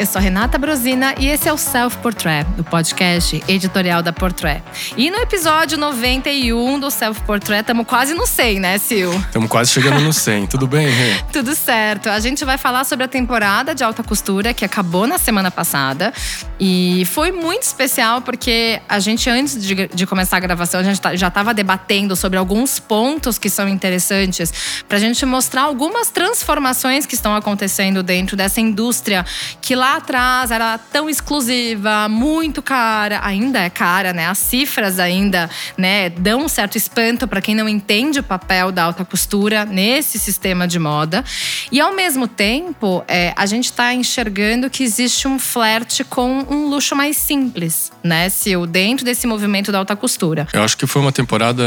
eu sou Renata Brosina e esse é o Self Portrait, o podcast editorial da Portrait. E no episódio 91 do Self Portrait, estamos quase no 100, né, Sil? Estamos quase chegando no 100. Tudo bem, Rê? Tudo certo. A gente vai falar sobre a temporada de alta costura que acabou na semana passada. E foi muito especial porque a gente, antes de, de começar a gravação, a gente tá, já estava debatendo sobre alguns pontos que são interessantes para a gente mostrar algumas transformações que estão acontecendo dentro dessa indústria que lá atrás era tão exclusiva, muito cara, ainda é cara, né? As cifras ainda, né, dão um certo espanto para quem não entende o papel da alta costura nesse sistema de moda. E ao mesmo tempo, é, a gente está enxergando que existe um flerte com um luxo mais simples, né, Sil, dentro desse movimento da alta costura. Eu acho que foi uma temporada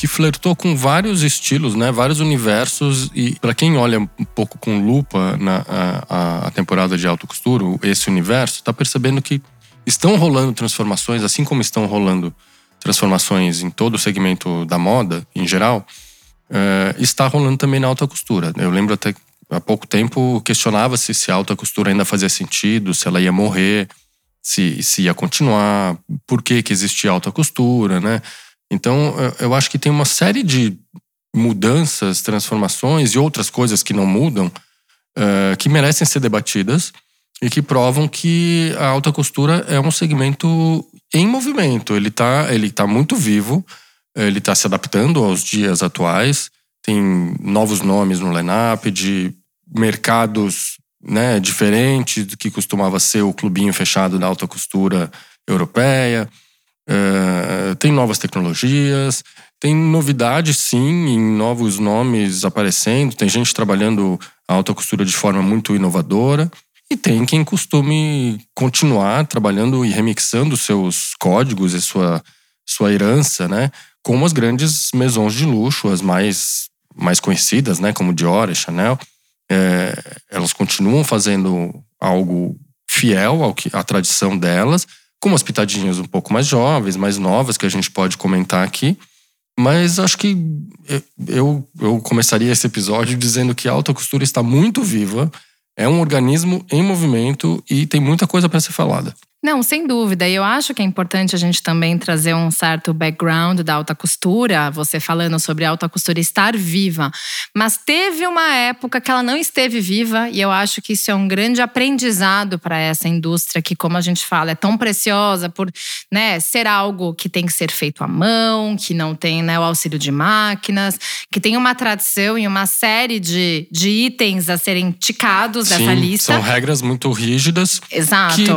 que flertou com vários estilos, né, vários universos e para quem olha um pouco com lupa na a, a temporada de alta costura esse universo, está percebendo que estão rolando transformações, assim como estão rolando transformações em todo o segmento da moda, em geral, uh, está rolando também na alta costura. Eu lembro até há pouco tempo questionava-se se a alta costura ainda fazia sentido, se ela ia morrer, se, se ia continuar, por que, que existia alta costura, né? Então, eu acho que tem uma série de mudanças, transformações e outras coisas que não mudam uh, que merecem ser debatidas e que provam que a alta costura é um segmento em movimento. Ele está ele tá muito vivo, ele está se adaptando aos dias atuais, tem novos nomes no line-up de mercados né, diferentes do que costumava ser o clubinho fechado da alta costura europeia. Uh, tem novas tecnologias, tem novidades sim, em novos nomes aparecendo, tem gente trabalhando a alta costura de forma muito inovadora. E tem quem costume continuar trabalhando e remixando seus códigos e sua, sua herança, né? Como as grandes maisons de luxo, as mais, mais conhecidas, né? Como Dior e Chanel. É, elas continuam fazendo algo fiel ao que, à tradição delas, com umas pitadinhas um pouco mais jovens, mais novas, que a gente pode comentar aqui. Mas acho que eu, eu começaria esse episódio dizendo que a alta costura está muito viva é um organismo em movimento e tem muita coisa para ser falada. Não, sem dúvida. E eu acho que é importante a gente também trazer um certo background da alta costura, você falando sobre a alta costura estar viva. Mas teve uma época que ela não esteve viva, e eu acho que isso é um grande aprendizado para essa indústria que, como a gente fala, é tão preciosa por né, ser algo que tem que ser feito à mão, que não tem né, o auxílio de máquinas, que tem uma tradição e uma série de, de itens a serem ticados Sim, dessa lista. São regras muito rígidas. Exato. Que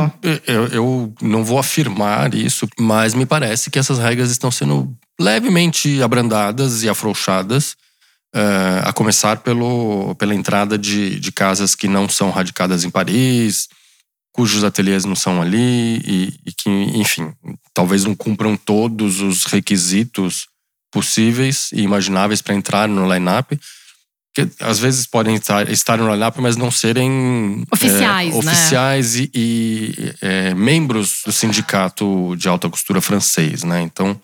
eu, eu não vou afirmar isso, mas me parece que essas regras estão sendo levemente abrandadas e afrouxadas, uh, a começar pelo, pela entrada de, de casas que não são radicadas em Paris, cujos ateliês não são ali e, e que, enfim, talvez não cumpram todos os requisitos possíveis e imagináveis para entrar no line-up que às vezes podem estar, estar no line-up, mas não serem oficiais, é, oficiais e, e é, membros do sindicato de alta costura francês, né? Então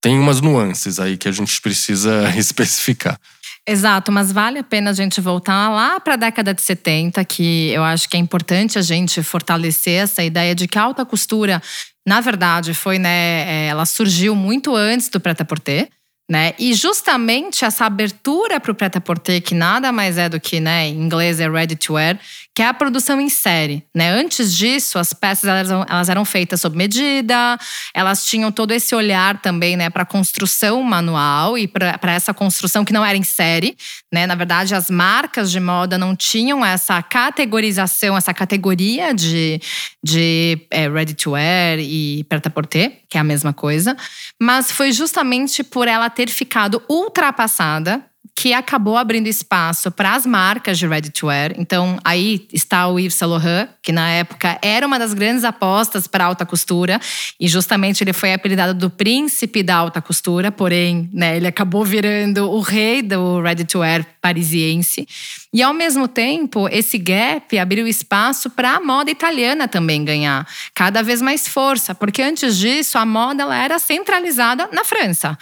tem umas nuances aí que a gente precisa especificar. Exato, mas vale a pena a gente voltar lá para a década de 70, que eu acho que é importante a gente fortalecer essa ideia de que a alta costura, na verdade, foi, né, é, ela surgiu muito antes do prêt-à-porter. Né? E justamente essa abertura para o prêt-à-porter, que nada mais é do que, né, em inglês é ready to wear, que é a produção em série. Né? Antes disso, as peças elas, elas eram feitas sob medida, elas tinham todo esse olhar também né, para a construção manual e para essa construção que não era em série. Né? Na verdade, as marcas de moda não tinham essa categorização, essa categoria de, de é, ready to wear e prêt-à-porter, que é a mesma coisa. Mas foi justamente por ela ter ficado ultrapassada que acabou abrindo espaço para as marcas de ready to wear. Então, aí está o Yves Saint Laurent, que na época era uma das grandes apostas para alta costura, e justamente ele foi apelidado do príncipe da alta costura, porém, né, ele acabou virando o rei do ready to wear parisiense. E ao mesmo tempo, esse gap abriu espaço para a moda italiana também ganhar cada vez mais força, porque antes disso a moda ela era centralizada na França.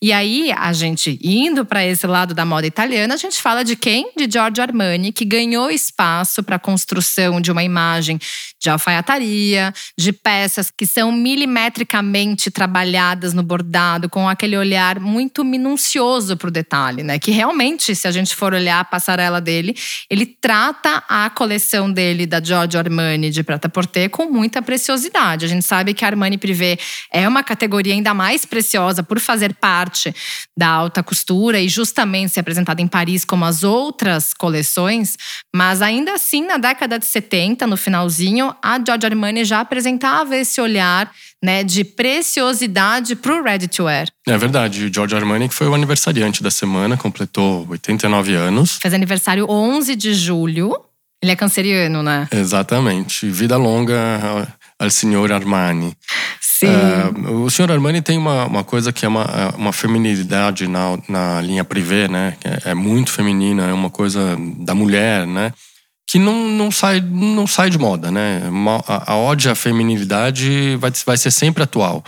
E aí, a gente indo para esse lado da moda italiana, a gente fala de quem? De Giorgio Armani, que ganhou espaço para a construção de uma imagem de alfaiataria, de peças que são milimetricamente trabalhadas no bordado, com aquele olhar muito minucioso para o detalhe, né? Que realmente, se a gente for olhar a passarela dele, ele trata a coleção dele da Giorgio Armani de prata porter com muita preciosidade. A gente sabe que a Armani Privé é uma categoria ainda mais preciosa por fazer parte da alta costura e justamente ser apresentada em Paris como as outras coleções, mas ainda assim na década de 70, no finalzinho, a Giorgio Armani já apresentava esse olhar né, de preciosidade para o ready to wear. É verdade. O Giorgio Armani, que foi o aniversariante da semana, completou 89 anos. Fez aniversário 11 de julho. Ele é canceriano, né? Exatamente. Vida longa ao senhor Armani. Sim. É, o senhor Armani tem uma, uma coisa que é uma, uma feminilidade na, na linha privê, né? É, é muito feminina, é uma coisa da mulher, né? Que não, não, sai, não sai de moda, né? A, a ode à feminilidade vai, vai ser sempre atual.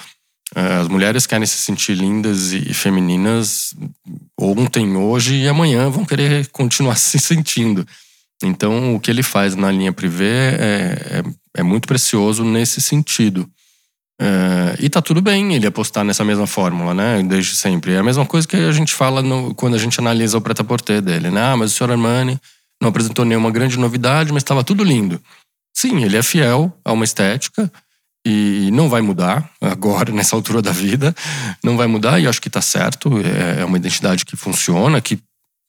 É, as mulheres querem se sentir lindas e femininas ontem, hoje e amanhã vão querer continuar se sentindo. Então, o que ele faz na linha privê é, é, é muito precioso nesse sentido. É, e tá tudo bem ele apostar nessa mesma fórmula, né? Desde sempre. É a mesma coisa que a gente fala no, quando a gente analisa o preta-porter dele, né? Ah, mas o senhor Armani não apresentou nenhuma grande novidade, mas estava tudo lindo. Sim, ele é fiel a uma estética e não vai mudar agora, nessa altura da vida. Não vai mudar e acho que está certo. É, é uma identidade que funciona, que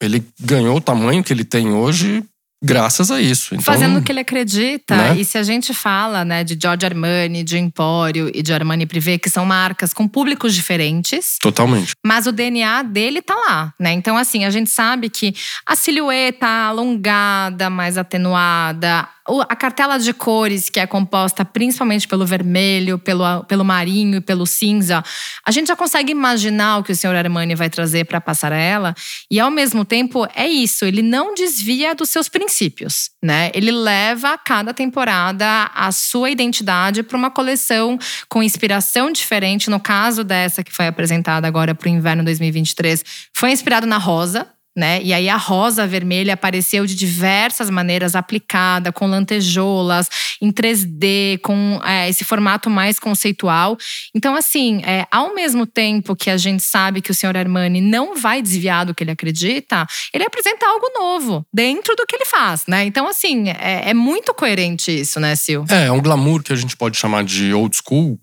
ele ganhou o tamanho que ele tem hoje graças a isso. Então, Fazendo o que ele acredita. Né? E se a gente fala né, de Giorgio Armani, de Empório e de Armani Privé, que são marcas com públicos diferentes. Totalmente. Mas o DNA dele tá lá, né? Então, assim, a gente sabe que a silhueta alongada, mais atenuada, a cartela de cores, que é composta principalmente pelo vermelho, pelo, pelo marinho e pelo cinza, a gente já consegue imaginar o que o senhor Armani vai trazer para a passarela. E ao mesmo tempo, é isso, ele não desvia dos seus princípios, né? Ele leva cada temporada a sua identidade para uma coleção com inspiração diferente. No caso dessa que foi apresentada agora para o inverno 2023, foi inspirado na rosa, né? E aí a rosa vermelha apareceu de diversas maneiras aplicada, com lantejoulas, em 3D, com é, esse formato mais conceitual. Então, assim, é, ao mesmo tempo que a gente sabe que o senhor Armani não vai desviar do que ele acredita, ele apresenta algo novo dentro do que ele faz, né? Então, assim, é, é muito coerente isso, né, Sil? É, é um glamour que a gente pode chamar de old school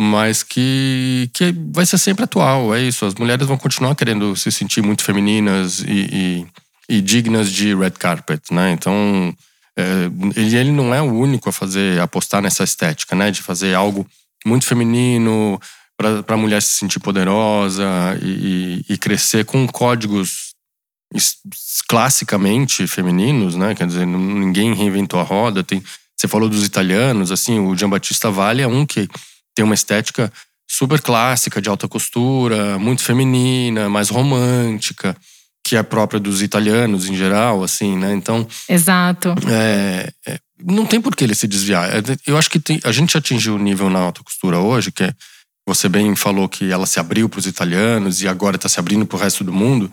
mas que, que vai ser sempre atual. É isso. As mulheres vão continuar querendo se sentir muito femininas e, e, e dignas de red carpet, né? Então, é, ele, não é o único a fazer, apostar nessa estética, né? De fazer algo muito feminino para a mulher se sentir poderosa e, e, e crescer com códigos classicamente femininos, né? Quer dizer, ninguém reinventou a roda. Tem, você falou dos italianos, assim, o Giambattista Valle é um que tem uma estética super clássica, de alta costura, muito feminina, mais romântica, que é própria dos italianos em geral, assim, né? Então. Exato. É, é, não tem por que ele se desviar. É, eu acho que tem, a gente atingiu o nível na alta costura hoje, que é, você bem falou que ela se abriu para os italianos e agora está se abrindo para o resto do mundo.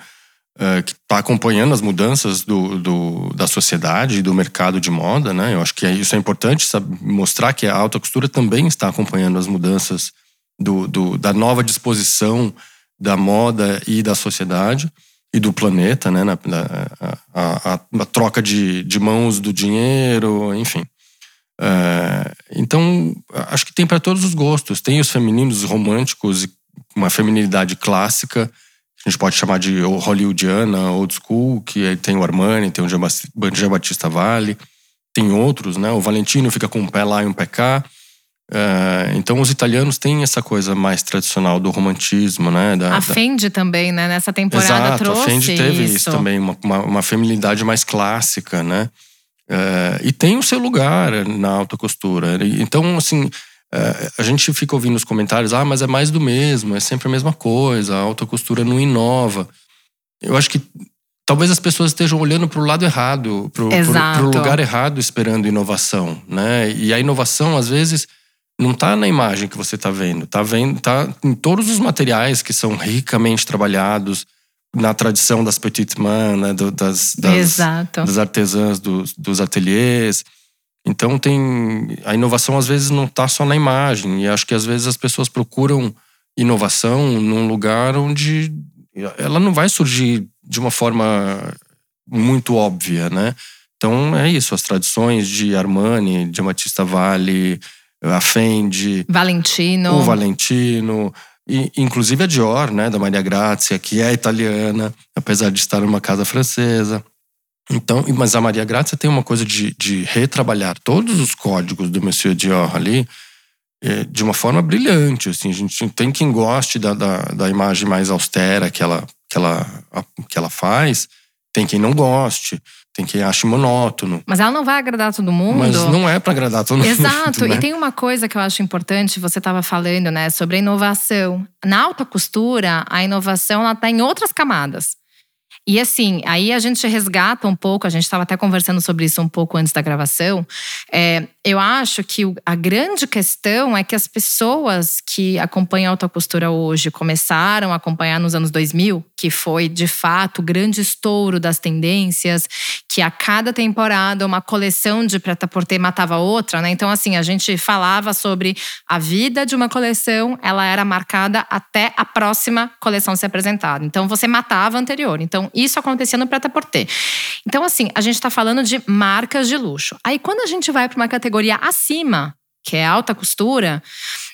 Uh, que está acompanhando as mudanças do, do, da sociedade e do mercado de moda, né? Eu acho que é, isso é importante sabe, mostrar que a alta costura também está acompanhando as mudanças do, do, da nova disposição da moda e da sociedade e do planeta, né? Na, na a, a, a, troca de, de mãos do dinheiro, enfim. Uh, então, acho que tem para todos os gostos. Tem os femininos românticos, uma feminilidade clássica, a gente pode chamar de hollywoodiana, old school, que tem o Armani, tem o Jean Batista Vale, tem outros, né? O Valentino fica com um pé lá e um pé cá. É, então os italianos têm essa coisa mais tradicional do romantismo, né? Da, a Fendi da... também, né? Nessa temporada Exato, trouxe a Fendi teve isso, isso também, uma, uma, uma, feminilidade mais clássica, né? É, e tem o seu lugar na alta costura. Então, assim, é, a gente fica ouvindo os comentários, ah, mas é mais do mesmo, é sempre a mesma coisa, a alta costura não inova. Eu acho que talvez as pessoas estejam olhando para o lado errado, para o lugar errado, esperando inovação, né? E a inovação às vezes não está na imagem que você está vendo, está vendo, tá em todos os materiais que são ricamente trabalhados na tradição das petites mains, né? Das, das, das, artesãs dos, dos ateliês. Então tem a inovação às vezes não está só na imagem e acho que às vezes as pessoas procuram inovação num lugar onde ela não vai surgir de uma forma muito óbvia, né? Então é isso, as tradições de Armani, de Amatista Vale, a Fendi, Valentino, o Valentino, e inclusive a Dior, né, da Maria Grazia, que é italiana, apesar de estar numa casa francesa. Então, mas a Maria Grazia tem uma coisa de, de retrabalhar todos os códigos do Monsieur Dior ali é, de uma forma brilhante. Assim, a gente tem quem goste da, da, da, imagem mais austera que ela, que, ela, que ela faz, tem quem não goste, tem quem ache monótono. Mas ela não vai agradar todo mundo. Mas não é para agradar todo mundo. Exato. Né? E tem uma coisa que eu acho importante, você estava falando, né, sobre a inovação. Na alta costura, a inovação ela está em outras camadas. E assim, aí a gente resgata um pouco, a gente estava até conversando sobre isso um pouco antes da gravação. É, eu acho que a grande questão é que as pessoas que acompanham a alta costura hoje começaram a acompanhar nos anos 2000, que foi de fato o grande estouro das tendências, que a cada temporada uma coleção de preta-porter matava outra, né? Então, assim, a gente falava sobre a vida de uma coleção, ela era marcada até a próxima coleção ser apresentada. Então, você matava a anterior. Então, isso acontecia no preta-porter. Então, assim, a gente está falando de marcas de luxo. Aí, quando a gente vai para uma categoria acima, que é alta costura,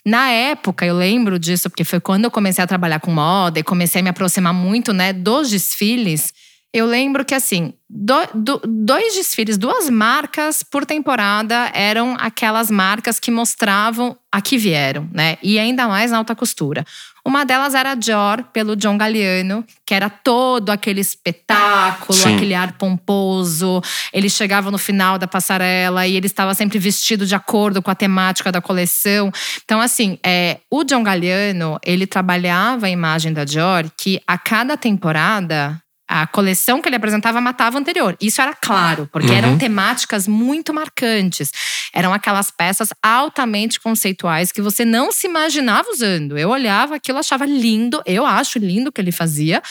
na época, eu lembro disso, porque foi quando eu comecei a trabalhar com moda e comecei a me aproximar muito né, dos desfiles. Eu lembro que, assim, do, do, dois desfiles, duas marcas por temporada eram aquelas marcas que mostravam a que vieram, né? E ainda mais na alta costura. Uma delas era Dior, pelo John Galliano, que era todo aquele espetáculo, Sim. aquele ar pomposo. Ele chegava no final da passarela e ele estava sempre vestido de acordo com a temática da coleção. Então, assim, é, o John Galliano, ele trabalhava a imagem da Dior que a cada temporada a coleção que ele apresentava matava a anterior. Isso era claro, porque uhum. eram temáticas muito marcantes. Eram aquelas peças altamente conceituais que você não se imaginava usando. Eu olhava aquilo, achava lindo, eu acho lindo o que ele fazia,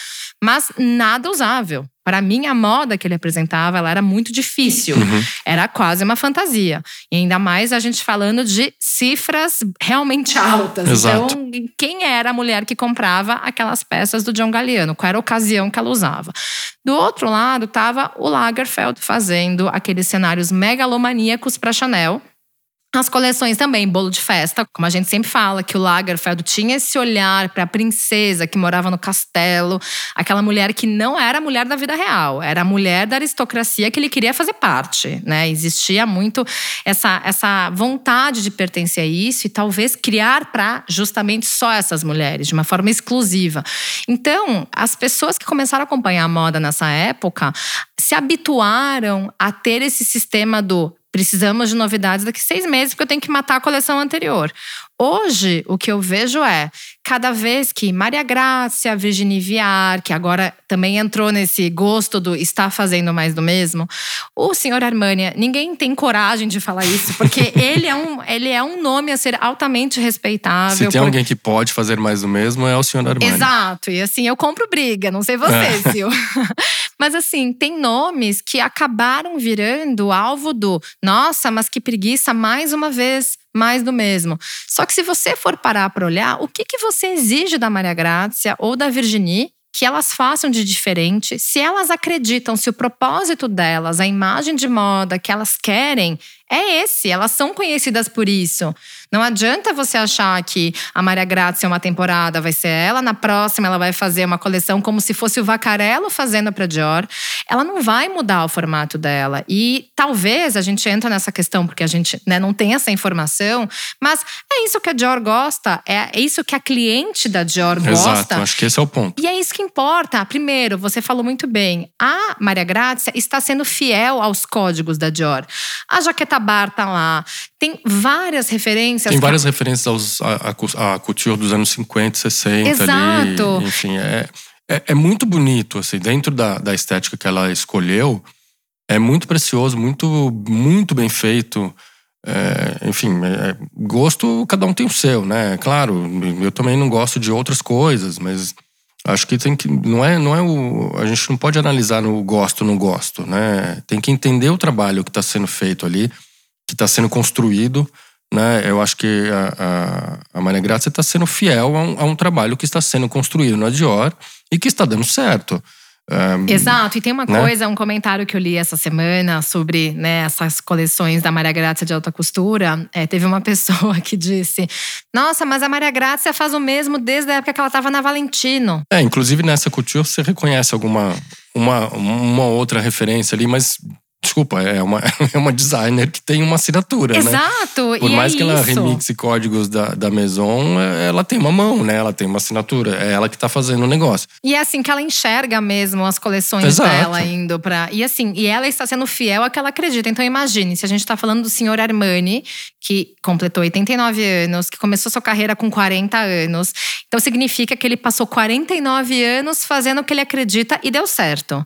mas nada usável. Para mim, a moda que ele apresentava, ela era muito difícil. Uhum. Era quase uma fantasia. E ainda mais a gente falando de cifras realmente altas. Exato. Então, quem era a mulher que comprava aquelas peças do John Galliano? Qual era a ocasião que ela usava? Do outro lado, estava o Lagerfeld fazendo aqueles cenários megalomaníacos para Chanel. As coleções também, bolo de festa, como a gente sempre fala, que o Lagerfeld tinha esse olhar para a princesa que morava no castelo, aquela mulher que não era a mulher da vida real, era a mulher da aristocracia que ele queria fazer parte, né? Existia muito essa, essa vontade de pertencer a isso e talvez criar para justamente só essas mulheres, de uma forma exclusiva. Então, as pessoas que começaram a acompanhar a moda nessa época se habituaram a ter esse sistema do Precisamos de novidades daqui seis meses, porque eu tenho que matar a coleção anterior. Hoje, o que eu vejo é, cada vez que Maria Grácia, Virginie Viar, que agora também entrou nesse gosto do está fazendo mais do mesmo, o senhor Armani, ninguém tem coragem de falar isso, porque ele, é um, ele é um nome a ser altamente respeitável. Se tem alguém que pode fazer mais do mesmo, é o senhor Armani. Exato, e assim, eu compro briga, não sei você, é. Sil. Mas assim, tem nomes que acabaram virando alvo do nossa, mas que preguiça mais uma vez mais do mesmo. Só que se você for parar para olhar, o que, que você exige da Maria Grácia ou da Virginie que elas façam de diferente, se elas acreditam, se o propósito delas, a imagem de moda que elas querem é esse, elas são conhecidas por isso. Não adianta você achar que a Maria Grazia uma temporada vai ser ela, na próxima ela vai fazer uma coleção como se fosse o Vacarello fazendo para Dior. Ela não vai mudar o formato dela. E talvez a gente entra nessa questão porque a gente né, não tem essa informação, mas é isso que a Dior gosta, é isso que a cliente da Dior gosta. Exato, acho que esse é o ponto. E é isso que importa. Primeiro, você falou muito bem, a Maria Grazia está sendo fiel aos códigos da Dior. A jaqueta bar tá lá, tem várias referências. Tem várias referências aos, a, a, a, couture dos anos 50, 60 Exato. ali. Enfim, é, é, é, muito bonito, assim, dentro da, da estética que ela escolheu, é muito precioso, muito, muito bem feito. É, enfim, é, gosto, cada um tem o seu, né? Claro, eu também não gosto de outras coisas, mas acho que tem que. Não é, não é o. A gente não pode analisar no gosto, não gosto, né? Tem que entender o trabalho que está sendo feito ali, que está sendo construído. Né? Eu acho que a, a, a Maria Grácia está sendo fiel a um, a um, trabalho que está sendo construído na Dior e que está dando certo. Um, Exato, e tem uma né? coisa, um comentário que eu li essa semana sobre né, essas coleções da Maria Grácia de alta costura. É, teve uma pessoa que disse: Nossa, mas a Maria Grácia faz o mesmo desde a época que ela estava na Valentino. É, inclusive nessa couture você reconhece alguma uma, uma outra referência ali, mas Desculpa, é uma, é uma designer que tem uma assinatura, Exato, né? Exato, Por mais é que ela remixe códigos da, da Maison, é, ela tem uma mão, né? Ela tem uma assinatura. É ela que tá fazendo o negócio. E é assim que ela enxerga mesmo as coleções Exato. dela indo pra… E assim, e ela está sendo fiel a que ela acredita. Então imagine, se a gente tá falando do senhor Armani, que completou 89 anos, que começou sua carreira com 40 anos. Então significa que ele passou 49 anos fazendo o que ele acredita e deu certo.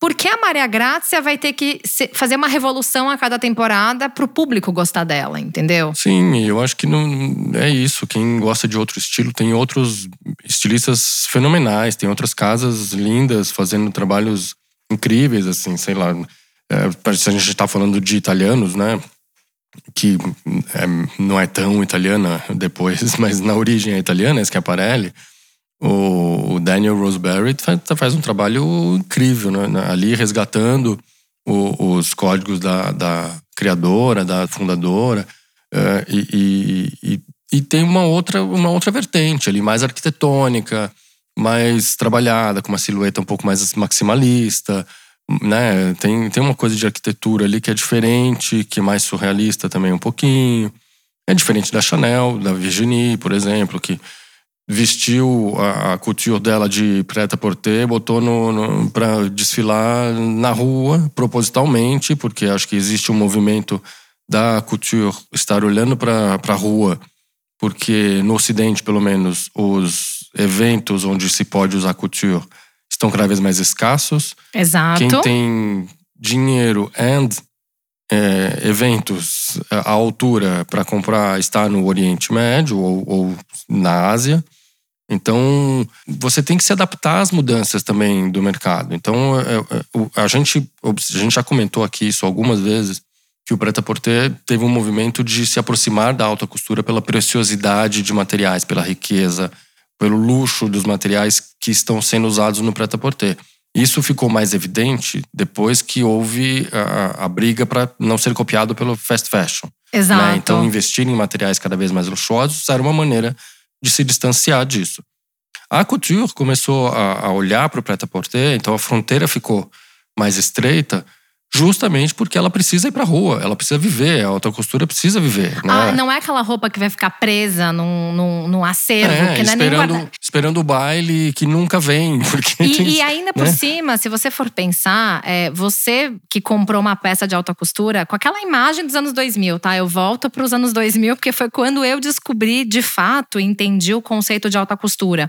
Por que a Maria Grácia vai ter que fazer uma revolução a cada temporada para o público gostar dela, entendeu? Sim, eu acho que não é isso. Quem gosta de outro estilo tem outros estilistas fenomenais, tem outras casas lindas fazendo trabalhos incríveis, assim, sei lá. É, se a gente está falando de italianos, né? Que é, não é tão italiana depois, mas na origem é italiana, esse Schiaparelli. O, Daniel Roseberry faz, faz um trabalho incrível, né? Ali resgatando o, os códigos da, da, criadora, da fundadora. Uh, e, e, e, tem uma outra, uma outra vertente ali, mais arquitetônica, mais trabalhada, com uma silhueta um pouco mais maximalista. Né? Tem, tem uma coisa de arquitetura ali que é diferente, que é mais surrealista também um pouquinho. É diferente da Chanel, da Virginie, por exemplo, que vestiu a, a couture dela de preta-porter, botou no, no para desfilar na rua, propositalmente, porque acho que existe um movimento da couture estar olhando para a rua, porque no Ocidente, pelo menos, os eventos onde se pode usar couture estão cada vez mais escassos. Exato. Quem tem dinheiro and é, eventos à altura para comprar está no Oriente Médio ou, ou na Ásia. Então, você tem que se adaptar às mudanças também do mercado. Então, é, é, a gente, a gente já comentou aqui isso algumas vezes, que o Preta-Porter teve um movimento de se aproximar da alta costura pela preciosidade de materiais, pela riqueza, pelo luxo dos materiais que estão sendo usados no Preta-Porter. Isso ficou mais evidente depois que houve a, a briga para não ser copiado pelo fast fashion. Né? Exato. Né? Então, investir em materiais cada vez mais luxuosos era uma maneira de se distanciar disso. A couture começou a, a olhar para o prêt-à-porter, então a fronteira ficou mais estreita Justamente porque ela precisa ir pra rua, ela precisa viver, a alta costura precisa viver. Né? Ah, não é aquela roupa que vai ficar presa num, num, num acervo, é, que não é esperando, nem esperando o baile que nunca vem. Porque e, tem, e ainda por né? cima, se você for pensar, é, você que comprou uma peça de alta costura com aquela imagem dos anos 2000, tá? Eu volto para os anos 2000 porque foi quando eu descobri de fato, entendi o conceito de alta costura.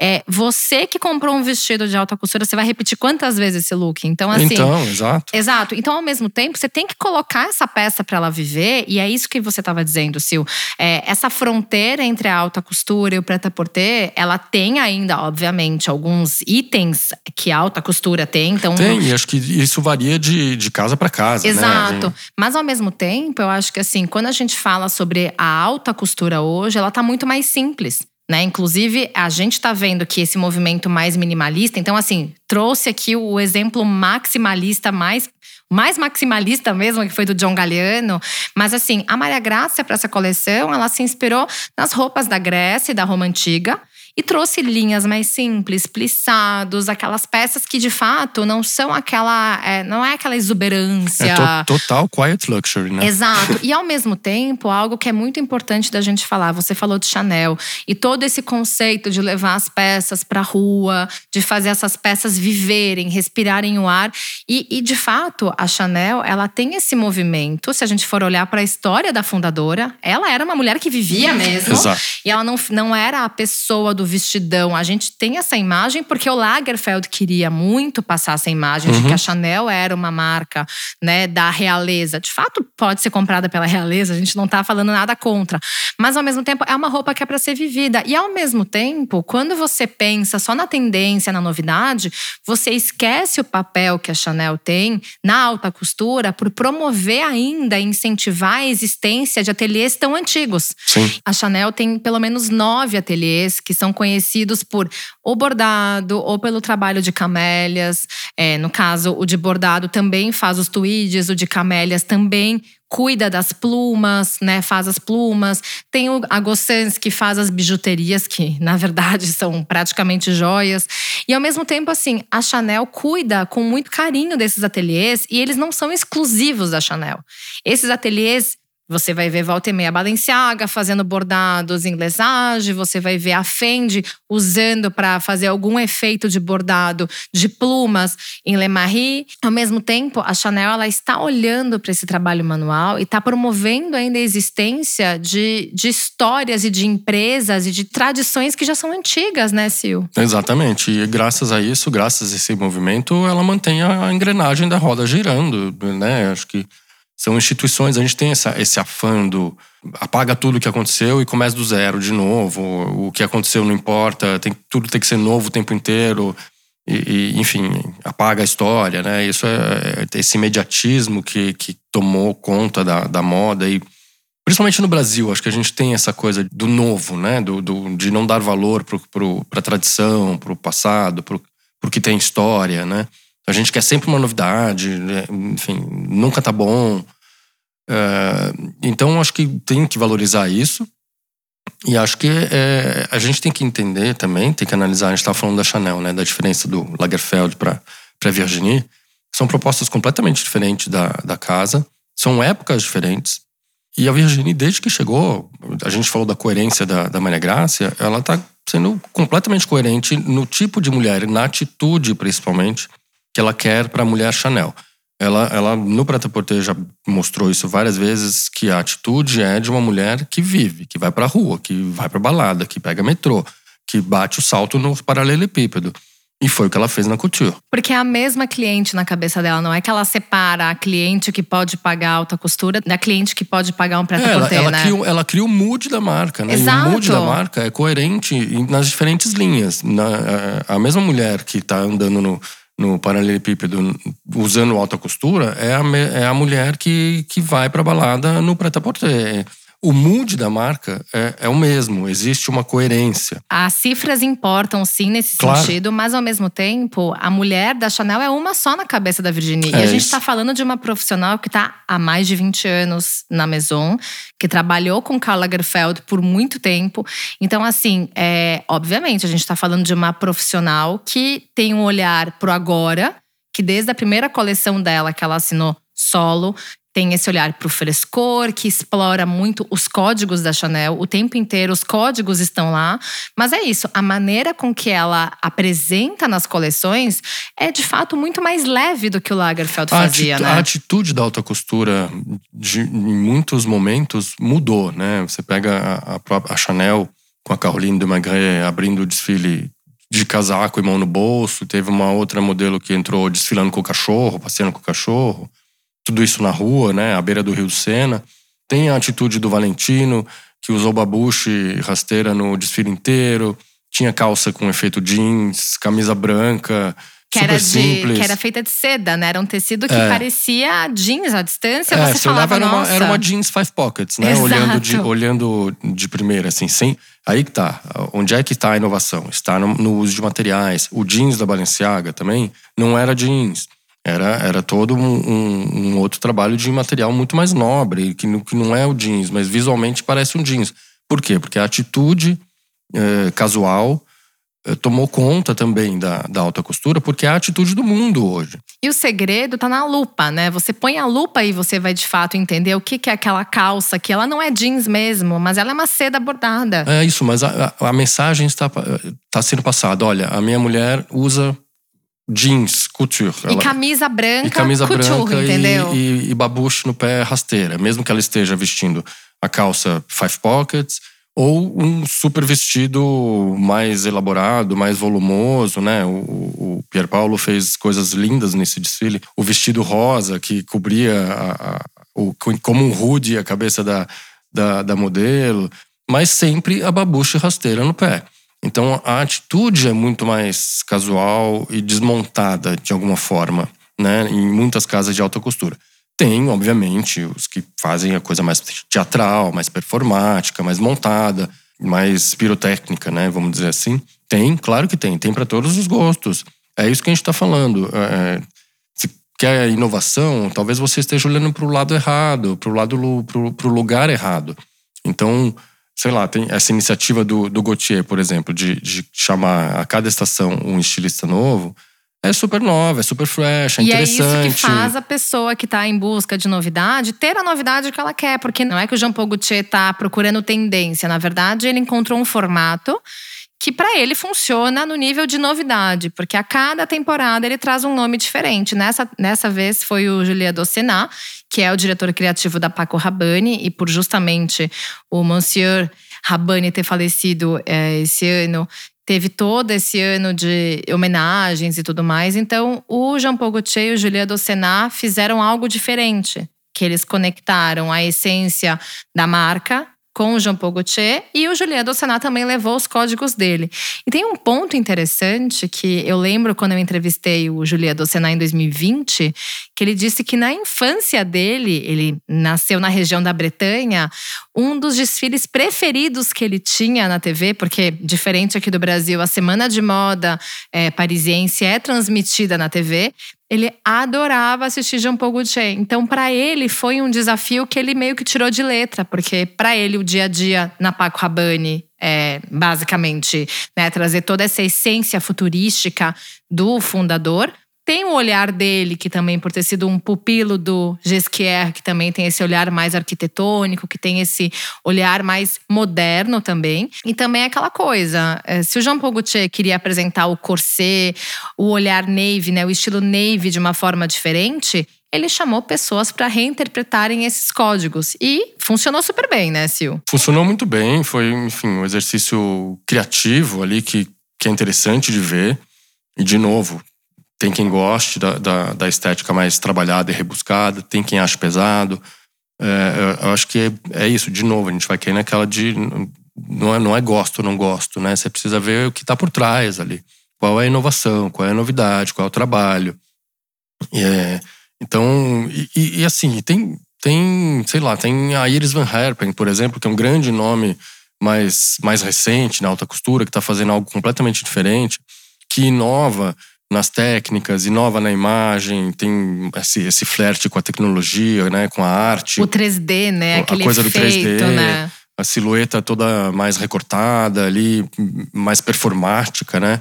É, você que comprou um vestido de alta costura, você vai repetir quantas vezes esse look? Então, assim. Então, exato. Exato. Exato. Então, ao mesmo tempo, você tem que colocar essa peça para ela viver, e é isso que você estava dizendo, Sil. É, essa fronteira entre a alta costura e o prêt-à-porter, ela tem ainda, obviamente, alguns itens que a alta costura tem. Então, tem, e acho que isso varia de, de casa para casa. Né? Exato. Né? Mas, ao mesmo tempo, eu acho que assim, quando a gente fala sobre a alta costura hoje, ela está muito mais simples. Né? Inclusive, a gente está vendo que esse movimento mais minimalista, então, assim, trouxe aqui o exemplo maximalista mais mais maximalista mesmo, que foi do John Galliano. Mas assim, a Maria Grácia para essa coleção, ela se inspirou nas roupas da Grécia e da Roma Antiga e trouxe linhas mais simples, plissados, aquelas peças que de fato não são aquela, é, não é aquela exuberância. É to total quiet luxury, né? Exato. E ao mesmo tempo, algo que é muito importante da gente falar, você falou de Chanel e todo esse conceito de levar as peças para rua, de fazer essas peças viverem, respirarem o ar e, e de fato a Chanel, ela tem esse movimento. Se a gente for olhar para a história da fundadora, ela era uma mulher que vivia mesmo Exato. e ela não, não era a pessoa do vestidão. A gente tem essa imagem porque o Lagerfeld queria muito passar essa imagem uhum. de que a Chanel era uma marca né, da realeza. De fato, pode ser comprada pela realeza, a gente não está falando nada contra. Mas ao mesmo tempo, é uma roupa que é para ser vivida. E ao mesmo tempo, quando você pensa só na tendência, na novidade, você esquece o papel que a Chanel tem na alta costura por promover ainda e incentivar a existência de ateliês tão antigos. Sim. A Chanel tem pelo menos nove ateliês que são conhecidos por o bordado ou pelo trabalho de camélias. É, no caso, o de bordado também faz os tweeds, o de camélias também cuida das plumas, né? Faz as plumas. Tem o Agossans que faz as bijuterias, que na verdade são praticamente joias. E ao mesmo tempo, assim, a Chanel cuida com muito carinho desses ateliês e eles não são exclusivos da Chanel. Esses ateliês você vai ver volta meia Balenciaga fazendo bordados em lesage, você vai ver a Fendi usando para fazer algum efeito de bordado de plumas em Le Marie. Ao mesmo tempo, a Chanel ela está olhando para esse trabalho manual e está promovendo ainda a existência de, de histórias e de empresas e de tradições que já são antigas, né, Sil? Exatamente. E graças a isso, graças a esse movimento, ela mantém a engrenagem da roda girando, né? Acho que são instituições, a gente tem essa, esse afã do apaga tudo o que aconteceu e começa do zero de novo. O que aconteceu não importa, tem, tudo tem que ser novo o tempo inteiro. E, e, enfim, apaga a história, né? Isso é, é esse imediatismo que, que tomou conta da, da moda e principalmente no Brasil, acho que a gente tem essa coisa do novo, né? Do, do de não dar valor para a tradição, para o passado, para o que tem história, né? A gente quer sempre uma novidade, né? enfim, nunca tá bom. É, então, acho que tem que valorizar isso. E acho que é, a gente tem que entender também, tem que analisar. A gente estava falando da Chanel, né? Da diferença do Lagerfeld para Virginie. São propostas completamente diferentes da, da casa. São épocas diferentes. E a Virginie, desde que chegou, a gente falou da coerência da, da Maria Grácia, ela está sendo completamente coerente no tipo de mulher, na atitude principalmente, que ela quer para a mulher Chanel. Ela, ela no Prata Porter já mostrou isso várias vezes que a atitude é de uma mulher que vive, que vai para a rua, que vai para balada, que pega metrô, que bate o salto no paralelepípedo. E foi o que ela fez na Couture. Porque é a mesma cliente na cabeça dela, não é que ela separa a cliente que pode pagar alta costura da cliente que pode pagar um prêt-à-porter, é, ela, ela, né? cria, ela cria o mood da marca, né? Exato. E o mood da marca é coerente nas diferentes linhas. Na, a mesma mulher que está andando no, no paralelepípedo usando alta costura é a, é a mulher que, que vai para balada no prêt-à-porter. O mood da marca é, é, o mesmo, existe uma coerência. As cifras importam sim nesse claro. sentido, mas ao mesmo tempo, a mulher da Chanel é uma só na cabeça da Virginie. É e a gente está falando de uma profissional que está há mais de 20 anos na Maison, que trabalhou com Karl Lagerfeld por muito tempo. Então, assim, é, obviamente, a gente está falando de uma profissional que tem um olhar pro agora, que desde a primeira coleção dela, que ela assinou solo, tem esse olhar para o frescor, que explora muito os códigos da Chanel. O tempo inteiro os códigos estão lá. Mas é isso, a maneira com que ela apresenta nas coleções é de fato muito mais leve do que o Lagerfeld fazia, a né? A atitude da alta costura, de, em muitos momentos, mudou, né? Você pega a, a, a Chanel com a Caroline de Magret abrindo o desfile de casaco e mão no bolso. Teve uma outra modelo que entrou desfilando com o cachorro, passeando com o cachorro tudo isso na rua, né, à beira do Rio Sena. Tem a atitude do Valentino, que usou babuche rasteira no desfile inteiro. Tinha calça com efeito jeans, camisa branca, que super era, de, simples. que era feita de seda, né? Era um tecido que É. parecia jeans à distância. É, você falava, era uma, era uma jeans five pockets, né? Exato. Olhando de, olhando de primeira, assim, sem. Aí que tá. Onde é que tá a inovação? Está no, no uso de materiais. O jeans da Balenciaga também não era jeans. Era, era todo um, um- um outro trabalho de material muito mais nobre, que, não- que não é o jeans, mas visualmente parece um jeans. Por quê? Porque a atitude eh, casual eh, tomou conta também da, da alta costura, porque é a atitude do mundo hoje. E o segredo tá na lupa, né? Você põe a lupa e você vai de fato entender o que, que é aquela calça, que ela não é jeans mesmo, mas ela é uma seda bordada. É isso, mas a, a- a mensagem está, está sendo passada. Olha, a minha mulher usa jeans, couture. E Ela- camisa branca, e camisa couture, branca entendeu? e, e, e babuche no pé rasteira. Mesmo que ela esteja vestindo a calça five pockets, ou um super vestido mais elaborado, mais volumoso, né? O, o Pier Paulo fez coisas lindas nesse desfile. O vestido rosa que cobria a, a, o, como um hoodie a cabeça da, da, da modelo, mas sempre a babucha rasteira no pé. Então a atitude é muito mais casual e desmontada de alguma forma, né? Em muitas casas de alta costura. Tem, obviamente, os que fazem a coisa mais teatral, mais performática, mais montada, mais pirotécnica, né? Vamos dizer assim. Tem, claro que tem. Tem para todos os gostos. É isso que a gente está falando. É, é, se quer inovação, talvez você esteja olhando para o lado errado, para o lado para o lugar errado. Então, sei lá, tem essa iniciativa do, do Gautier, por exemplo, de, de chamar a cada estação um estilista novo é super nova, é super fresh, é e interessante. E é isso que faz a pessoa que está em busca de novidade ter a novidade que ela quer. Porque não é que o Jean Paul Gaultier está procurando tendência. Na verdade, ele encontrou um formato que para ele funciona no nível de novidade, porque a cada temporada ele traz um nome diferente. Nessa, nessa vez foi o Julien Docenat, que é o diretor criativo da Paco Rabanne, e por justamente o Monsieur Rabanne ter falecido é, esse ano, teve todo esse ano de homenagens e tudo mais. Então, o Jean Paul Gaultier e o Julien Docenat fizeram algo diferente, que eles conectaram a essência da marca com o Jean Paul Gaultier e o Julien Dossenat também levou os códigos dele. E tem um ponto interessante que eu lembro quando eu entrevistei o Julien Dossenat em 2020, que ele disse que na infância dele, ele nasceu na região da Bretanha, um dos desfiles preferidos que ele tinha na TV, porque diferente aqui do Brasil, a Semana de Moda é, Parisiense é transmitida na TV, ele adorava assistir Jean Paul Gaultier. Então, para ele, foi um desafio que ele meio que tirou de letra, porque para ele o dia a dia na Paco Rabanne é basicamente né, trazer toda essa essência futurística do fundador, tem o olhar dele, que também, por ter sido um pupilo do Gesquier, que também tem esse olhar mais arquitetônico, que tem esse olhar mais moderno também. E também é aquela coisa, é, se o Jean Paul Gaultier queria apresentar o corset, o olhar navy, né, o estilo navy de uma forma diferente, ele chamou pessoas para reinterpretarem esses códigos. E funcionou super bem, né, Sil? Funcionou muito bem. Foi, enfim, um exercício criativo ali que, que é interessante de ver. E, de novo, tem quem goste da, da, da, estética mais trabalhada e rebuscada, tem quem ache pesado. É, eu acho que é, é, isso, de novo, a gente vai cair naquela de. Não é, não é gosto não gosto, né? Você precisa ver o que está por trás ali. Qual é a inovação, qual é a novidade, qual é o trabalho. É, então, e, e, assim, tem, tem, sei lá, tem a Iris Van Herpen, por exemplo, que é um grande nome mais, mais recente na alta costura, que está fazendo algo completamente diferente, que inova nas técnicas, inova na imagem, tem esse, esse flerte com a tecnologia, né, com a arte. O 3D, né, aquele a coisa efeito, do 3D, né? A silhueta toda mais recortada ali, mais performática, né?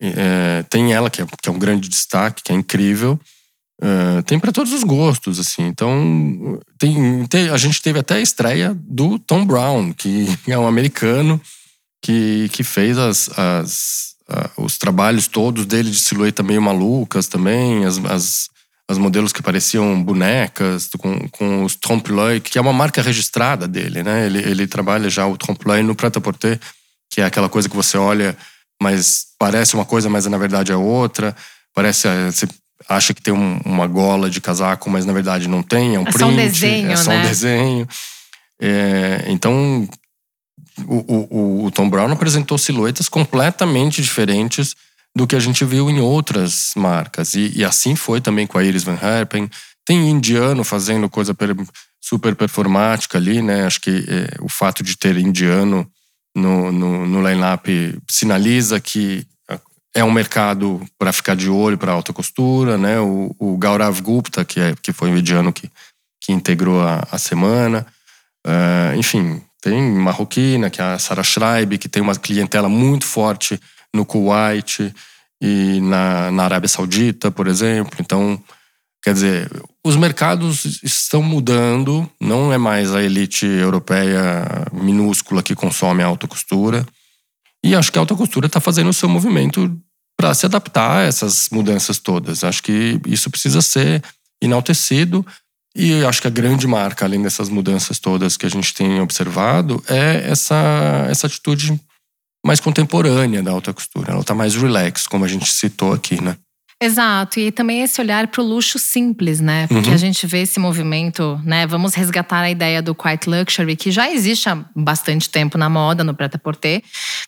É, tem ela que é, que é, um grande destaque, que é incrível. É, tem para todos os gostos, assim. Então, tem, tem, a gente teve até a estreia do Tom Brown, que é um americano que, que fez as, as os trabalhos todos dele de silhueta meio malucas também, as, as, as modelos que pareciam bonecas, com, com os trompe-l'œil, que é uma marca registrada dele, né? Ele, ele trabalha já o trompe-l'œil no prêt-à-porter, que é aquela coisa que você olha, mas parece uma coisa, mas na verdade é outra. Parece, eh, você acha que tem um, uma gola de casaco, mas na verdade não tem, é um é print. Só um desenho, é só né? um desenho. É, então, o, o, o Tom Brown apresentou silhuetas completamente diferentes do que a gente viu em outras marcas. E, e assim foi também com a Iris Van Herpen. Tem indiano fazendo coisa per, super performática ali, né? Acho que é, o fato de ter indiano no, no, no line-up sinaliza que é um mercado para ficar de olho para alta costura, né? O, o Gaurav Gupta, que, é, que foi o indiano que, que integrou a, a semana. Uh, enfim, tem marroquina, que é a Sarah Schreib, que tem uma clientela muito forte no Kuwait e na, na Arábia Saudita, por exemplo. Então, quer dizer, os mercados estão mudando, não é mais a elite europeia minúscula que consome a alta costura. E acho que a alta costura está fazendo o seu movimento para se adaptar a essas mudanças todas. Acho que isso precisa ser enaltecido E acho que a grande marca, além dessas mudanças todas que a gente tem observado, é essa, essa atitude mais contemporânea da alta costura. Ela está mais relax, como a gente citou aqui, né? Exato, e também esse olhar para o luxo simples, né? Porque uhum. a gente vê esse movimento, né? Vamos resgatar a ideia do quiet luxury, que já existe há bastante tempo na moda, no prêt-à-porter,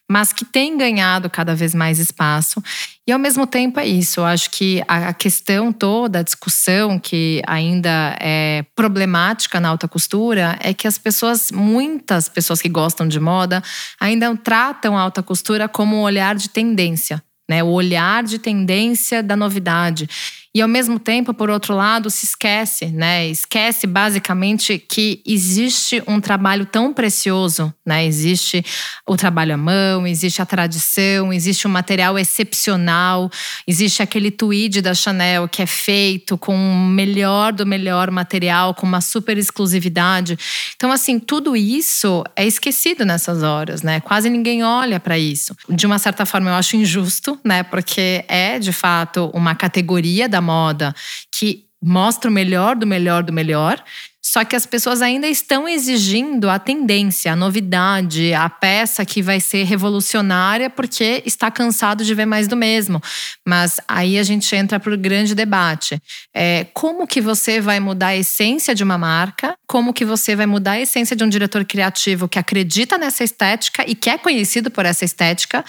mas que tem ganhado cada vez mais espaço. E ao mesmo tempo é isso, eu acho que a questão toda, a discussão que ainda é problemática na alta costura é que as pessoas, muitas pessoas que gostam de moda, ainda tratam a alta costura como um olhar de tendência né? O olhar de tendência da novidade. E ao mesmo tempo, por outro lado, se esquece, né? Esquece basicamente que existe um trabalho tão precioso, né? Existe o trabalho à mão, existe a tradição, existe um material excepcional, existe aquele tweed da Chanel que é feito com o melhor do melhor material, com uma super exclusividade. Então, assim, tudo isso é esquecido nessas horas, né? Quase ninguém olha para isso. De uma certa forma, eu acho injusto, né? Porque é de fato uma categoria da moda que mostra o melhor do melhor do melhor, só que as pessoas ainda estão exigindo a tendência, a novidade, a peça que vai ser revolucionária porque está cansado de ver mais do mesmo. Mas aí a gente entra para o grande debate. É, como que você vai mudar a essência de uma marca? Como que você vai mudar a essência de um diretor criativo que acredita nessa estética e que é conhecido por essa estética?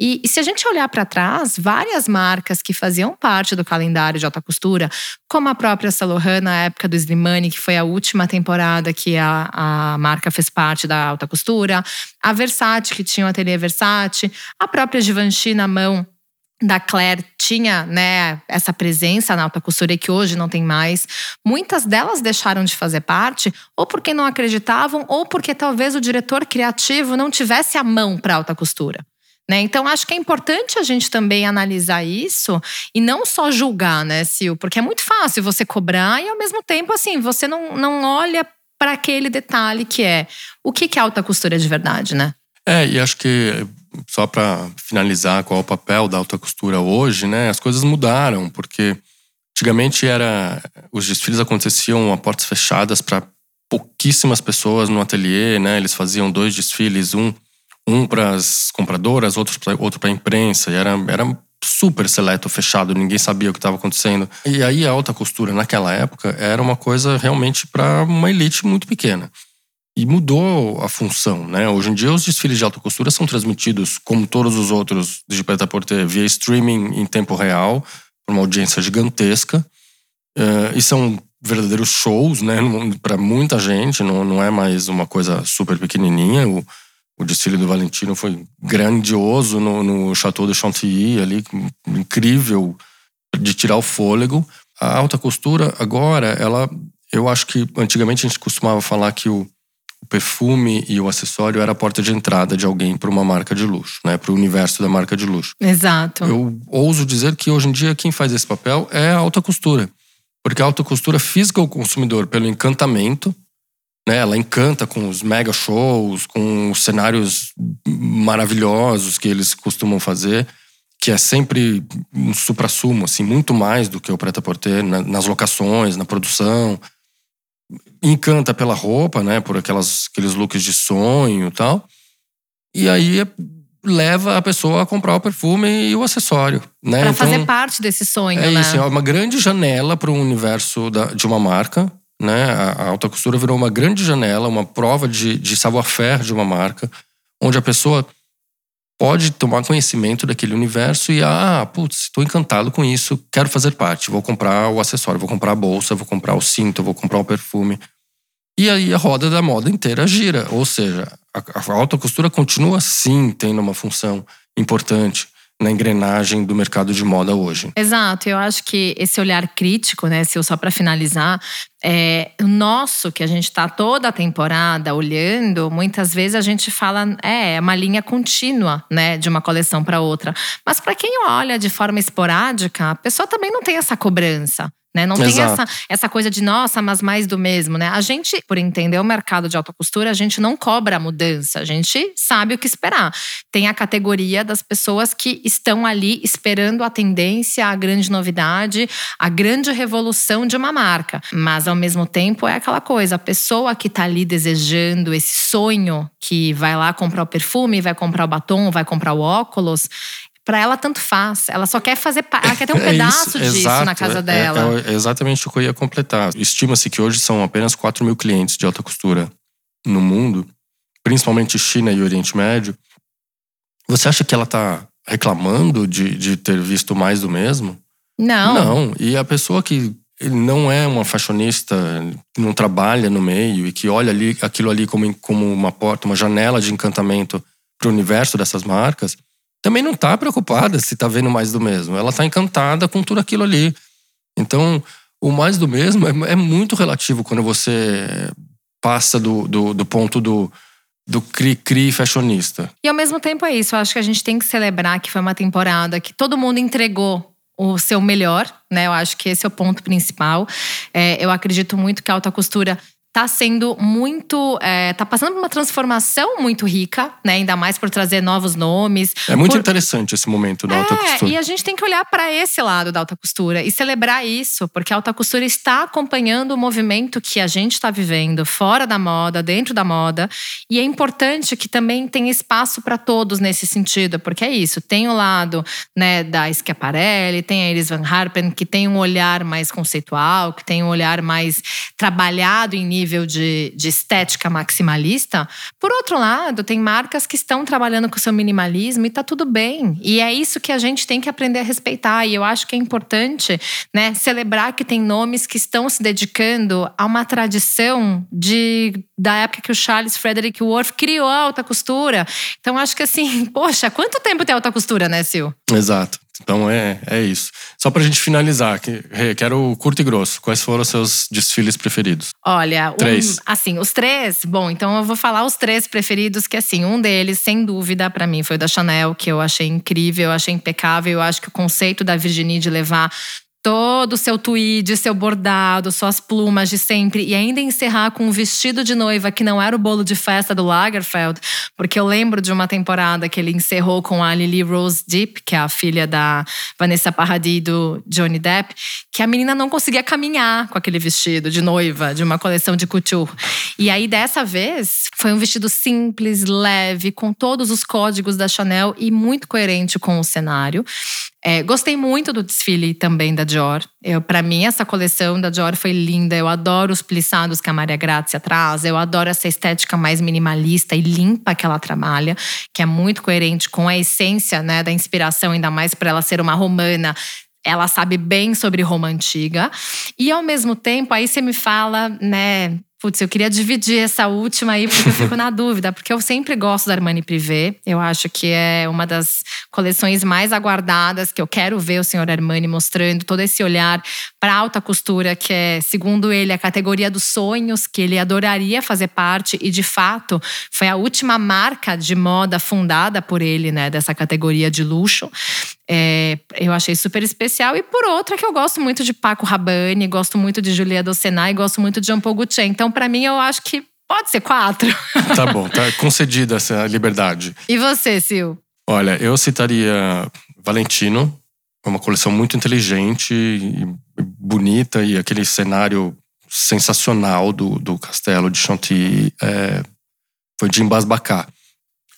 E, e se a gente olhar para trás, várias marcas que faziam parte do calendário de alta costura, como a própria Laurent na época do Slimane, que foi a última temporada que a, a marca fez parte da alta costura, a Versace, que tinha o ateliê Versace, a própria Givenchy na mão da Claire tinha né, essa presença na alta costura e que hoje não tem mais. Muitas delas deixaram de fazer parte, ou porque não acreditavam, ou porque talvez o diretor criativo não tivesse a mão para alta costura. Né? Então, acho que é importante a gente também analisar isso e não só julgar, né, Sil? Porque é muito fácil você cobrar e, ao mesmo tempo, assim, você não, não olha para aquele detalhe que é o que é alta costura de verdade, né? É, e acho que só para finalizar qual é o papel da alta costura hoje, né? As coisas mudaram, porque antigamente era os desfiles aconteciam a portas fechadas para pouquíssimas pessoas no ateliê, né? Eles faziam dois desfiles, um um para as compradoras, outro para outro a imprensa, e era era super seleto, fechado, ninguém sabia o que estava acontecendo. E aí a alta costura naquela época era uma coisa realmente para uma elite muito pequena. E mudou a função, né? Hoje em dia os desfiles de alta costura são transmitidos como todos os outros de preta porter via streaming em tempo real, para uma audiência gigantesca. Uh, e são verdadeiros shows, né? Para muita gente, não, não é mais uma coisa super pequenininha. O, o desfile do Valentino foi grandioso no, no Chateau de Chantilly, ali, incrível, de tirar o fôlego. A alta costura, agora, ela. Eu acho que antigamente a gente costumava falar que o, o perfume e o acessório era a porta de entrada de alguém para uma marca de luxo, né? Para o universo da marca de luxo. Exato. Eu ouso dizer que hoje em dia quem faz esse papel é a alta costura. Porque a alta costura fisga o consumidor pelo encantamento, né? Ela encanta com os mega shows, com os cenários maravilhosos que eles costumam fazer, que é sempre um supra-sumo, assim, muito mais do que o preta-porter nas locações, na produção. Encanta pela roupa, né? Por aquelas, aqueles looks de sonho e tal. E aí leva a pessoa a comprar o perfume e o acessório, né? Para então, fazer parte desse sonho, é né? isso, é uma grande janela para o universo da, de uma marca né? A, alta costura virou uma grande janela, uma prova de, de savoir-faire de uma marca, onde a pessoa pode tomar conhecimento daquele universo e, ah, putz, estou encantado com isso, quero fazer parte, vou comprar o acessório, vou comprar a bolsa, vou comprar o cinto, vou comprar o perfume. E aí a roda da moda inteira gira, ou seja, a, a alta costura continua sim tendo uma função importante na engrenagem do mercado de moda hoje. Exato, eu acho que esse olhar crítico, né, se eu só para finalizar, é, o nosso que a gente está toda a temporada olhando, muitas vezes a gente fala é, é uma linha contínua, né, de uma coleção para outra. Mas para quem olha de forma esporádica, a pessoa também não tem essa cobrança. Né? Não tem Exato. essa, essa coisa de, nossa, mas mais do mesmo, né? A gente, por entender o mercado de alta costura, a gente não cobra a mudança, a gente sabe o que esperar. Tem a categoria das pessoas que estão ali esperando a tendência, a grande novidade, a grande revolução de uma marca. Mas ao mesmo tempo é aquela coisa, a pessoa que está ali desejando esse sonho, que vai lá comprar o perfume, vai comprar o batom, vai comprar o óculos, para ela tanto faz. Ela só quer fazer. Ela quer ter um É pedaço isso, disso exato. na casa É- dela. É, é exatamente o que eu ia completar. Estima-se que hoje são apenas 4 mil clientes de alta costura no mundo, principalmente China e Oriente Médio. Você acha que ela está reclamando de, de ter visto mais do mesmo? Não. Não. E a pessoa que não é uma fashionista, que não trabalha no meio e que olha ali aquilo ali como, como uma porta, uma janela de encantamento para o universo dessas marcas, também não está preocupada se está vendo mais do mesmo. Ela está encantada com tudo aquilo ali. Então, o mais do mesmo é, é muito relativo quando você passa do, do, do ponto do, do cri-cri fashionista. E ao mesmo tempo é isso. Eu acho que a gente tem que celebrar que foi uma temporada que todo mundo entregou o seu melhor, né? Eu acho que esse é o ponto principal. É, eu acredito muito que a alta costura tá sendo muito. É, tá passando por uma transformação muito rica, né? Ainda mais por trazer novos nomes. É muito por... interessante esse momento da alta É, costura. e a gente tem que olhar para esse lado da alta costura e celebrar isso, porque a alta costura está acompanhando o movimento que a gente está vivendo fora da moda, dentro da moda, e é importante que também tenha espaço para todos nesse sentido, porque é isso, tem o lado, né, da Schiaparelli, tem a Iris Van Harpen, que tem um olhar mais conceitual, que tem um olhar mais trabalhado em nível de, de estética maximalista. Por outro lado, tem marcas que estão trabalhando com o seu minimalismo e tá tudo bem. E é isso que a gente tem que aprender a respeitar. E eu acho que é importante, né, celebrar que tem nomes que estão se dedicando a uma tradição de da época que o Charles Frederick Worth criou a alta costura. Então acho que assim, poxa, quanto tempo tem alta costura, né, Sil? Exato. Então é, é isso. Só pra gente finalizar, que, quero curto e grosso. Quais foram os seus desfiles preferidos? Olha, um- Três. assim, os três, bom, então eu vou falar os três preferidos, que assim, um deles, sem dúvida, pra mim, foi o da Chanel, que eu achei incrível, eu achei impecável. Eu acho que o conceito da Virginie de levar todo o seu tweed, seu bordado, suas plumas de sempre e ainda encerrar com um vestido de noiva que não era o bolo de festa do Lagerfeld, porque eu lembro de uma temporada que ele encerrou com a Lily Rose Depp, que é a filha da Vanessa Paradis do Johnny Depp, que a menina não conseguia caminhar com aquele vestido de noiva de uma coleção de couture. E aí dessa vez foi um vestido simples, leve, com todos os códigos da Chanel e muito coerente com o cenário. É, gostei muito do desfile também da Dior. Para mim, essa coleção da Dior foi linda. Eu adoro os plissados que a Maria Grazia traz. Eu adoro essa estética mais minimalista e limpa que ela trabalha, que é muito coerente com a essência né, da inspiração, ainda mais para ela ser uma romana. Ela sabe bem sobre Roma antiga. E ao mesmo tempo, aí você me fala, né? Putz, eu queria dividir essa última aí, porque eu fico na dúvida, porque eu sempre gosto da Armani Privé. Eu acho que é uma das coleções mais aguardadas, que eu quero ver o senhor Armani mostrando todo esse olhar para alta costura, que é, segundo ele, a categoria dos sonhos, que ele adoraria fazer parte, e de fato foi a última marca de moda fundada por ele, né, dessa categoria de luxo. É, eu achei super especial. E por outra, que eu gosto muito de Paco Rabanne, gosto muito de Julia Docenay, gosto muito de Jean Paul Gaultier. Então, para mim, eu acho que pode ser quatro. Tá bom, tá concedida essa liberdade. E você, Sil? Olha, eu citaria Valentino, é uma coleção muito inteligente e bonita e aquele cenário sensacional do, do castelo de Chantilly é, foi de embasbacar.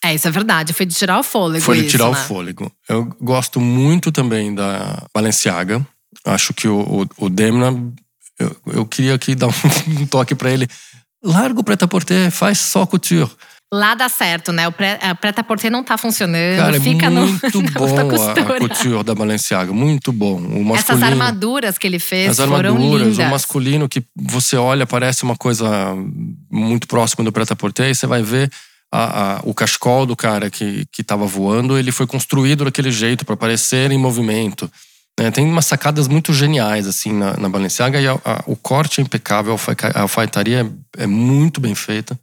É, isso é verdade. Foi de tirar o fôlego. Foi de isso, tirar né? o fôlego. Eu gosto muito também da Balenciaga. Acho que o, o, o Demna, eu, eu queria aqui dar um toque pra ele. Larga o prêt-à-porter, faz só couture. Lá dá certo, né? O preta-porter não tá funcionando. Cara, fica é no, muito na bom a, couture da Balenciaga. Muito bom. O masculino, Essas armaduras que ele fez As foram armaduras, lindas. o masculino que você olha parece uma coisa muito próxima do prêt-à-porter e você vai ver a- a- o cachecol do cara que, que tava voando, ele foi construído daquele jeito para parecer em movimento. né? Tem umas sacadas muito geniais assim na, na Balenciaga e a- o corte é impecável, a alfaiataria é, é muito bem feita.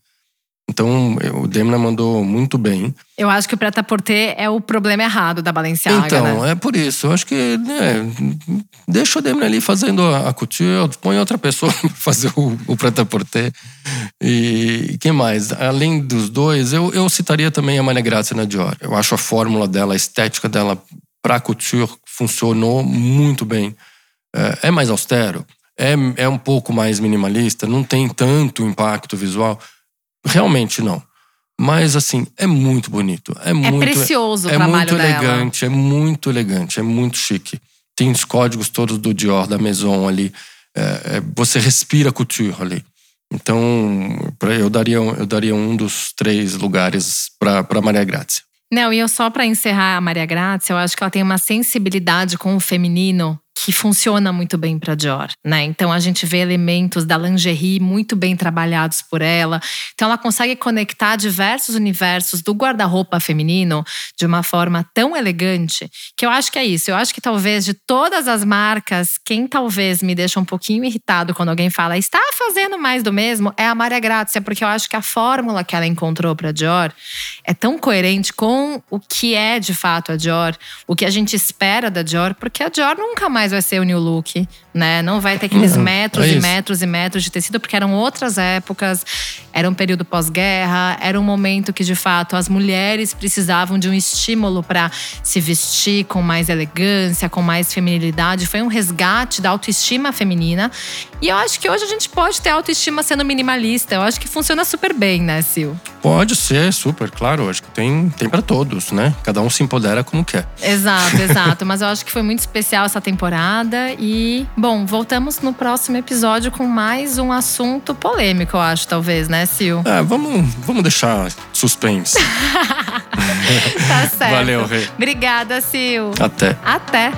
Então, o Demna mandou muito bem. Eu acho que o prêt-à-porter é o problema errado da Balenciaga, Então, né? é por isso. Eu acho que né, deixa o Demna ali fazendo a couture, põe outra pessoa pra fazer o, o prêt-à-porter. E quem mais? Além dos dois, eu, eu citaria também a Maria Grazia na Dior. Eu acho a fórmula dela, a estética dela pra couture funcionou muito bem. É, é mais austero, é, é um pouco mais minimalista, não tem tanto impacto visual. Realmente não. Mas assim, é muito bonito. É, É muito, precioso o é trabalho muito dela. elegante, é muito elegante, é muito chique. Tem os códigos todos do Dior, da Maison ali. É, é, você respira couture ali. Então, eu daria, eu daria um dos três lugares para Maria Grazia. Não, e eu só pra encerrar a Maria Grazia, eu acho que ela tem uma sensibilidade com o feminino que funciona muito bem pra Dior, né? Então a gente vê elementos da lingerie muito bem trabalhados por ela. Então ela consegue conectar diversos universos do guarda-roupa feminino de uma forma tão elegante que eu acho que é isso. Eu acho que talvez de todas as marcas, quem talvez me deixa um pouquinho irritado quando alguém fala está fazendo mais do mesmo é a Maria Grazia, porque eu acho que a fórmula que ela encontrou pra Dior é tão coerente com o que é de fato a Dior, o que a gente espera da Dior, porque a Dior nunca mais vai ser o new look, né? Não vai ter aqueles Uhum, metros é e metros e metros de tecido, porque eram outras épocas, era um período pós-guerra, era um momento que de fato as mulheres precisavam de um estímulo para se vestir com mais elegância, com mais feminilidade. Foi um resgate da autoestima feminina. E eu acho que hoje a gente pode ter autoestima sendo minimalista. Eu acho que funciona super bem, né, Sil? Pode ser, super, claro. Acho que tem, tem para todos, né? Cada um se empodera como quer. Exato, exato. Mas eu acho que foi muito especial essa temporada. E, bom, voltamos no próximo episódio com mais um assunto polêmico, eu acho, talvez, né, Sil? É, vamos, vamos deixar suspense. Tá certo. Valeu, Rê. Obrigada, Sil. Até. Até!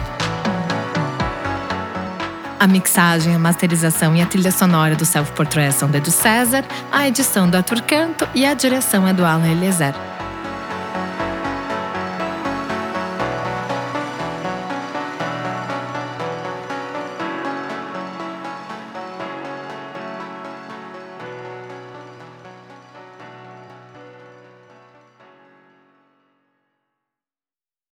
A mixagem, a masterização e a trilha sonora do Self Portrait são da Edu César, a edição do Arthur Canto e a direção é do Alan Eliezer.